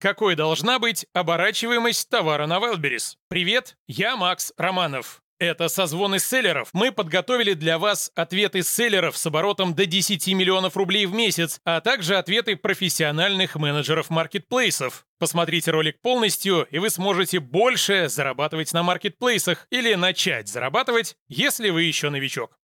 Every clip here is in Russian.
Какой должна быть оборачиваемость товара на Wildberries? Привет, я Макс Романов. Это созвоны селлеров. Мы подготовили для вас ответы селлеров с оборотом до 10 миллионов рублей в месяц, а также ответы профессиональных менеджеров маркетплейсов. Посмотрите ролик полностью, и вы сможете больше зарабатывать на маркетплейсах или начать зарабатывать, если вы еще новичок.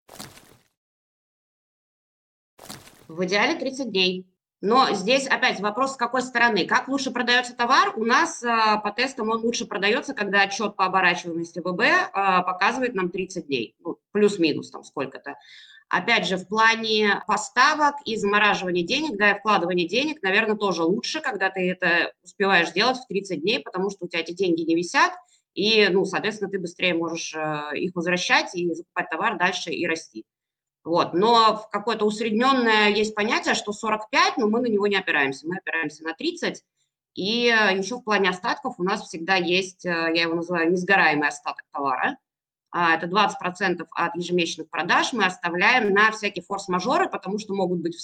В идеале 30 дней. Но здесь опять вопрос, с какой стороны. Как лучше продается товар? У нас а, по тестам он лучше продается, когда отчет по оборачиваемости ВБ а, показывает нам 30 дней, ну, плюс-минус там сколько-то. Опять же, в плане поставок и замораживания денег, да, и вкладывания денег, наверное, тоже лучше, когда ты это успеваешь сделать в 30 дней, потому что у тебя эти деньги не висят, и, ну, соответственно, ты быстрее можешь э, их возвращать и закупать товар дальше и расти. Вот. Но в какое-то усредненное есть понятие, что 45, но мы на него не опираемся. Мы опираемся на 30. И э, еще в плане остатков у нас всегда есть, э, я его называю, несгораемый остаток товара. А, это 20% от ежемесячных продаж мы оставляем на всякие форс-мажоры, потому что могут быть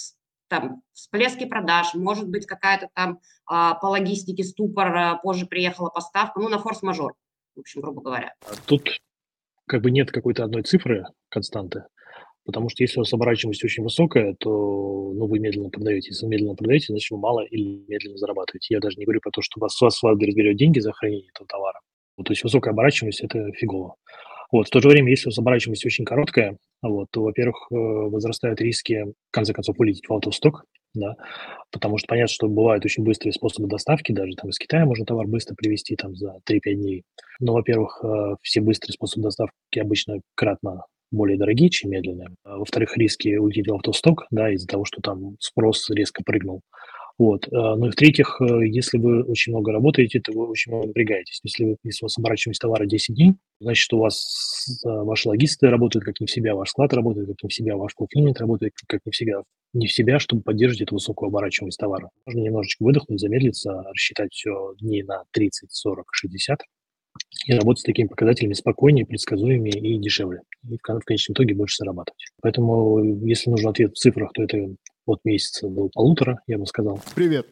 там всплески продаж, может быть какая-то там а, по логистике ступор, а, позже приехала поставка, ну, на форс-мажор, в общем, грубо говоря. Тут как бы нет какой-то одной цифры, константы. Потому что если у вас оборачиваемость очень высокая, то ну, вы медленно продаете. Если медленно продаете, значит, вы мало или медленно зарабатываете. Я даже не говорю про то, что вас, вас Wildberries берет деньги за хранение этого товара. Вот, то есть высокая оборачиваемость – это фигово. Вот, в то же время, если у вас оборачиваемость очень короткая, вот, то, во-первых, э, возрастают риски, в конце концов, улететь в аутосток, да, потому что понятно, что бывают очень быстрые способы доставки, даже там из Китая можно товар быстро привезти там за 3-5 дней. Но, во-первых, э, все быстрые способы доставки обычно кратно более дорогие, чем медленные. А, во-вторых, риски уйти в автосток, да, из-за того, что там спрос резко прыгнул. Вот. А, ну и в-третьих, э, если вы очень много работаете, то вы очень много напрягаетесь. Если, вы, если у вас оборачиваемость товара 10 дней, значит, у вас э, ваши логисты работают как не в себя, ваш склад работает как не в себя, ваш fulfillment работает как не в себя, не в себя, чтобы поддерживать эту высокую оборачиваемость товара. Можно немножечко выдохнуть, замедлиться, рассчитать все дней на 30, 40, 60, и работать с такими показателями спокойнее, предсказуемее и дешевле. И в конечном итоге больше зарабатывать. Поэтому, если нужен ответ в цифрах, то это от месяца до полутора, я бы сказал. Привет.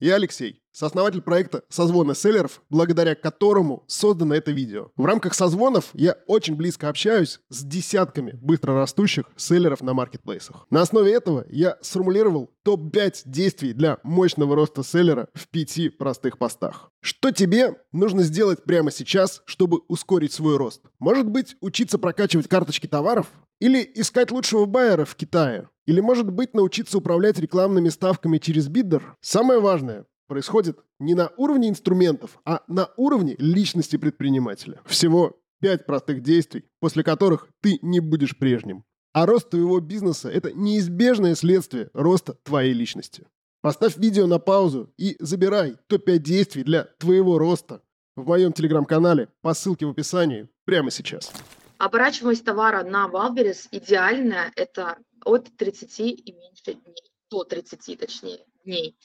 Я Алексей, сооснователь проекта «Созвоны селлеров», благодаря которому создано это видео. В рамках созвонов я очень близко общаюсь с десятками быстрорастущих селлеров на маркетплейсах. На основе этого я сформулировал топ-5 действий для мощного роста селлера в пяти простых постах. Что тебе нужно сделать прямо сейчас, чтобы ускорить свой рост? Может быть, учиться прокачивать карточки товаров? Или искать лучшего байера в Китае? Или, может быть, научиться управлять рекламными ставками через биддер? Самое важное происходит не на уровне инструментов, а на уровне личности предпринимателя. Всего пять простых действий, после которых ты не будешь прежним. А рост твоего бизнеса – это неизбежное следствие роста твоей личности. Поставь видео на паузу и забирай топ-5 действий для твоего роста в моем телеграм-канале по ссылке в описании прямо сейчас. Оборачиваемость товара на Wildberries идеальная – это от 30 и меньше дней, до 30 точнее дней.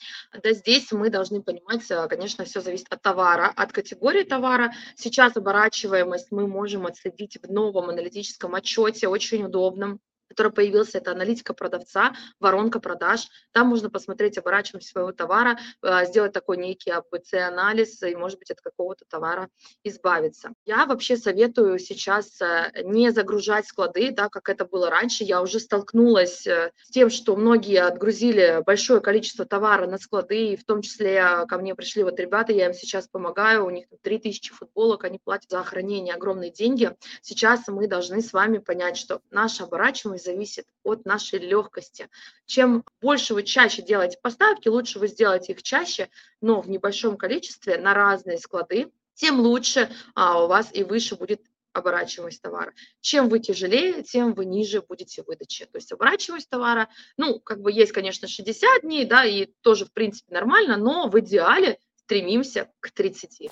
Да, здесь мы должны понимать, э, конечно, все зависит от товара, от категории товара. Сейчас оборачиваемость мы можем отследить в новом аналитическом отчете, очень удобном который появился, это аналитика продавца, воронка продаж. Там можно посмотреть оборачиваемость своего товара, э, сделать такой некий ABC-анализ и, может быть, от какого-то товара избавиться. Я вообще советую сейчас э, не загружать склады, да, как это было раньше. Я уже столкнулась э, с тем, что многие отгрузили большое количество товара на склады, и в том числе ко мне пришли вот ребята, я им сейчас помогаю, у них 3000 футболок, они платят за хранение огромные деньги. Сейчас мы должны с вами понять, что наша оборачиваемость зависит от нашей легкости. Чем больше вы чаще делаете поставки, лучше вы сделаете их чаще, но в небольшом количестве на разные склады, тем лучше а, у вас и выше будет оборачиваемость товара. Чем вы тяжелее, тем вы ниже будете выдачи. То есть оборачиваемость товара, ну, как бы есть, конечно, 60 дней, да, и тоже, в принципе, нормально, но в идеале стремимся к 30.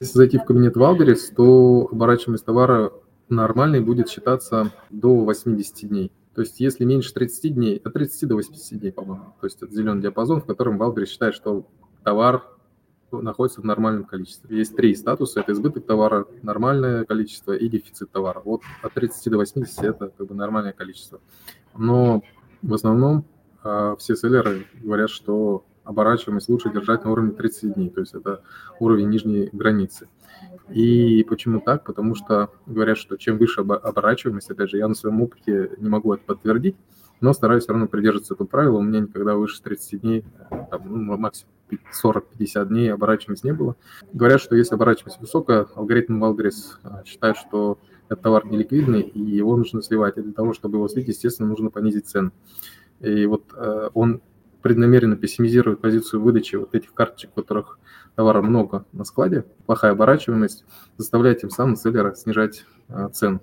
Если зайти в кабинет Wildberries, то оборачиваемость товара нормальный будет считаться до 80 дней. То есть если меньше 30 дней, от 30 до 80 дней, по-моему. То есть это зеленый диапазон, в котором Wildberries считает, что товар находится в нормальном количестве. Есть три статуса. Это избыток товара, нормальное количество и дефицит товара. Вот от 30 до 80 это как бы нормальное количество. Но в основном э, все селлеры говорят, что оборачиваемость лучше держать на уровне 30 дней, то есть это уровень нижней границы. И почему так? Потому что говорят, что чем выше оборачиваемость, опять же, я на своем опыте не могу это подтвердить, но стараюсь все равно придерживаться этого правила. У меня никогда выше 30 дней, там, ну, максимум 40-50 дней оборачиваемость не было. Говорят, что если оборачиваемость высокая, алгоритм Wildberries считает, что этот товар неликвидный, и его нужно сливать. И для того, чтобы его слить, естественно, нужно понизить цену. И вот э, он преднамеренно пессимизирует позицию выдачи вот этих карточек, у которых товара много на складе, плохая оборачиваемость, заставляет тем самым селлера снижать э, цену.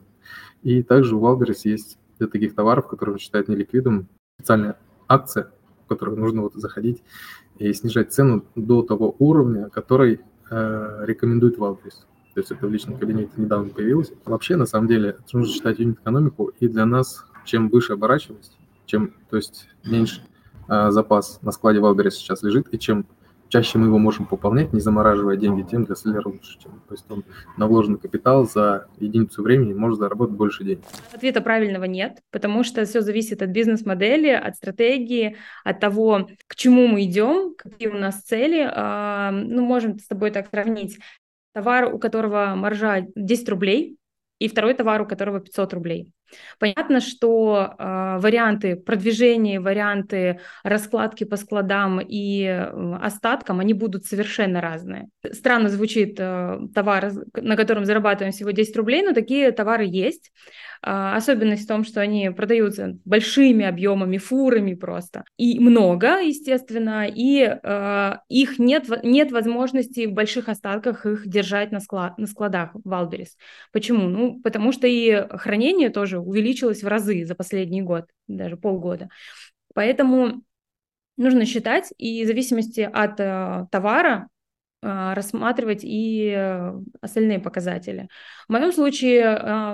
И также у Wildberries есть для таких товаров, которые он считает неликвидным, специальная акция, в которую нужно вот заходить и снижать цену до того уровня, который э, рекомендует Wildberries. То есть это в личном кабинете недавно появилось. Вообще, на самом деле, нужно считать юнит-экономику, и для нас, чем выше оборачиваемость, чем, то есть меньше запас на складе Wildberries сейчас лежит, и чем чаще мы его можем пополнять, не замораживая деньги, тем для селлера лучше. Чем, то есть он на вложенный капитал за единицу времени может заработать больше денег. Ответа правильного нет, потому что все зависит от бизнес-модели, от стратегии, от того, к чему мы идем, какие у нас цели. А, ну, можем с тобой так сравнить. Товар, у которого маржа 10 рублей, и второй товар, у которого 500 рублей. Понятно, что э, варианты продвижения, варианты раскладки по складам и э, остаткам, они будут совершенно разные. Странно звучит э, товар, на котором зарабатываем всего 10 рублей, но такие товары есть. Э, особенность в том, что они продаются большими объемами, фурами просто. И много, естественно, и э, их нет, нет возможности в больших остатках их держать на, склад, на складах в Алдерис. Почему? Ну, потому что и хранение тоже увеличилось в разы за последний год, даже полгода. Поэтому нужно считать, и в зависимости от э, товара э, рассматривать и э, остальные показатели. В моем случае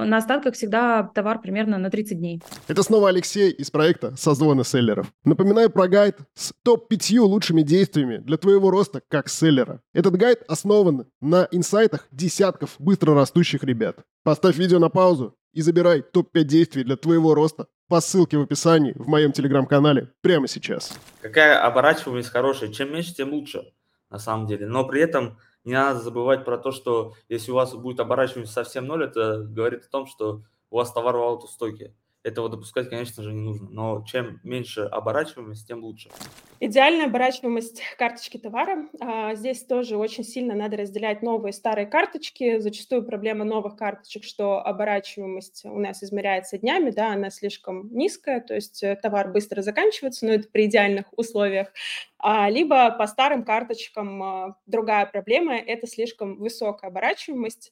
на остатках всегда товар примерно на 30 дней. Это снова Алексей из проекта «Созвоны селлеров». Напоминаю про гайд с топ-5 лучшими действиями для твоего роста как селлера. Этот гайд основан на инсайтах десятков быстро растущих ребят. Поставь видео на паузу и забирай топ-5 действий для твоего роста по ссылке в описании в моем телеграм-канале прямо сейчас. Какая оборачиваемость хорошая, чем меньше, тем лучше, на самом деле. Но при этом не надо забывать про то, что если у вас будет оборачиваемость совсем ноль, это говорит о том, что у вас товар в аутостойке. Этого допускать, конечно же, не нужно. Но чем меньше оборачиваемость, тем лучше. Идеальная оборачиваемость карточки товара. А, здесь тоже очень сильно надо разделять новые и старые карточки. Зачастую проблема новых карточек, что оборачиваемость у нас измеряется днями, да, она слишком низкая, то есть э, товар быстро заканчивается, но это при идеальных условиях. А, либо по старым карточкам а, другая проблема – это слишком высокая оборачиваемость,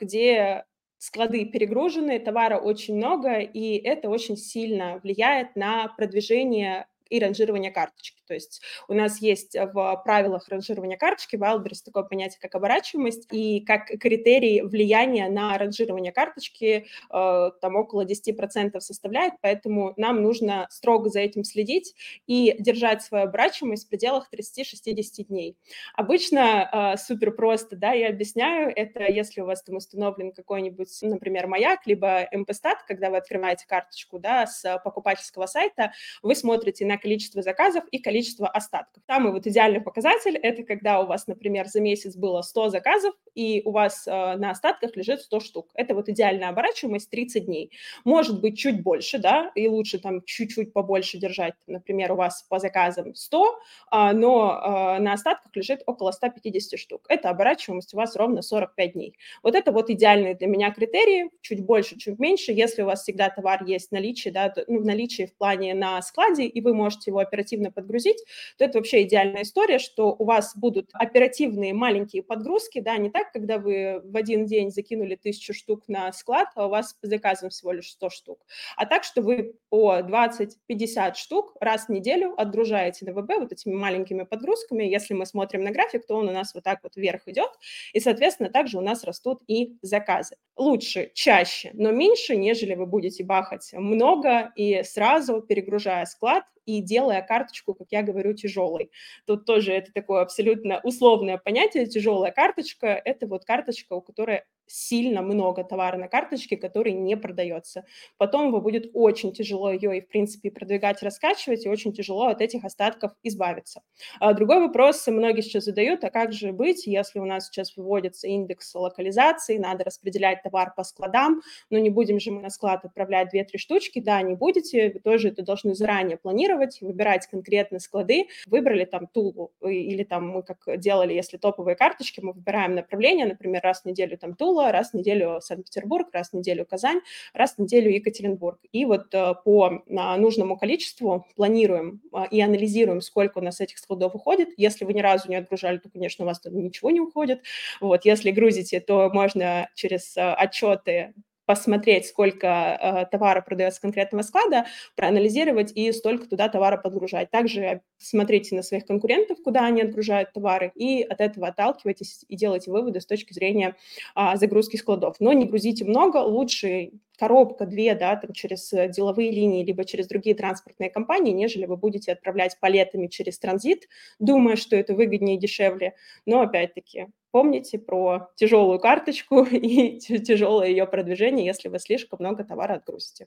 где склады перегружены, товара очень много, и это очень сильно влияет на продвижение и ранжирование карточки. То есть у нас есть в правилах ранжирования карточки Wildberries такое понятие, как оборачиваемость, и как критерий влияния на ранжирование карточки э, там около 10% составляет, поэтому нам нужно строго за этим следить и держать свою оборачиваемость в пределах 30-60 дней. Обычно э, супер просто, да, я объясняю, это если у вас там установлен какой-нибудь, например, маяк, либо МПстат, когда вы открываете карточку, да, с покупательского сайта, вы смотрите на количество заказов и количество остатков. Самый вот идеальный показатель – это когда у вас, например, за месяц было 100 заказов, и у вас э, на остатках лежит 100 штук. Это вот идеальная оборачиваемость 30 дней. Может быть, чуть больше, да, и лучше там чуть-чуть побольше держать. Например, у вас по заказам 100, э, но э, на остатках лежит около 150 штук. Это оборачиваемость у вас ровно 45 дней. Вот это вот идеальные для меня критерии. Чуть больше, чуть меньше. Если у вас всегда товар есть в наличии, да, ну, в наличии в плане на складе, и вы можете можете его оперативно подгрузить, то это вообще идеальная история, что у вас будут оперативные маленькие подгрузки, да, не так, когда вы в один день закинули тысячу штук на склад, а у вас по заказам всего лишь 100 штук, а так, что вы по 20-50 штук раз в неделю отгружаете на ВБ вот этими маленькими подгрузками. Если мы смотрим на график, то он у нас вот так вот вверх идет, и, соответственно, также у нас растут и заказы. Лучше, чаще, но меньше, нежели вы будете бахать много и сразу перегружая склад, и делая карточку, как я говорю, тяжелой. Тут тоже это такое абсолютно условное понятие. Тяжелая карточка – это вот карточка, у которой сильно много товара на карточке, который не продается. Потом его будет очень тяжело ее и, в принципе, продвигать, раскачивать, и очень тяжело от этих остатков избавиться. А другой вопрос многие сейчас задают, а как же быть, если у нас сейчас выводится индекс локализации, надо распределять товар по складам, но не будем же мы на склад отправлять 2-3 штучки, да, не будете, вы тоже это должны заранее планировать, выбирать конкретные склады, выбрали там Тулу, или там мы как делали, если топовые карточки, мы выбираем направление, например, раз в неделю там Тула, Тула, раз в неделю Санкт-Петербург, раз в неделю Казань, раз в неделю Екатеринбург. И вот э, по нужному количеству планируем а, и анализируем, сколько у нас этих складов уходит. Если вы ни разу не отгружали, то, конечно, у вас там ничего не уходит. Вот, если грузите, то можно через э, отчеты посмотреть, сколько э, товара продается конкретного склада, проанализировать и столько туда товара подгружать. Также смотрите на своих конкурентов, куда они отгружают товары, и от этого отталкивайтесь и делайте выводы с точки зрения э, загрузки складов. Но не грузите много, лучше коробка, две, да, там через деловые линии, либо через другие транспортные компании, нежели вы будете отправлять палетами через транзит, думая, что это выгоднее и дешевле. Но, опять-таки, помните про тяжелую карточку и тяжелое ее продвижение, если вы слишком много товара отгрузите.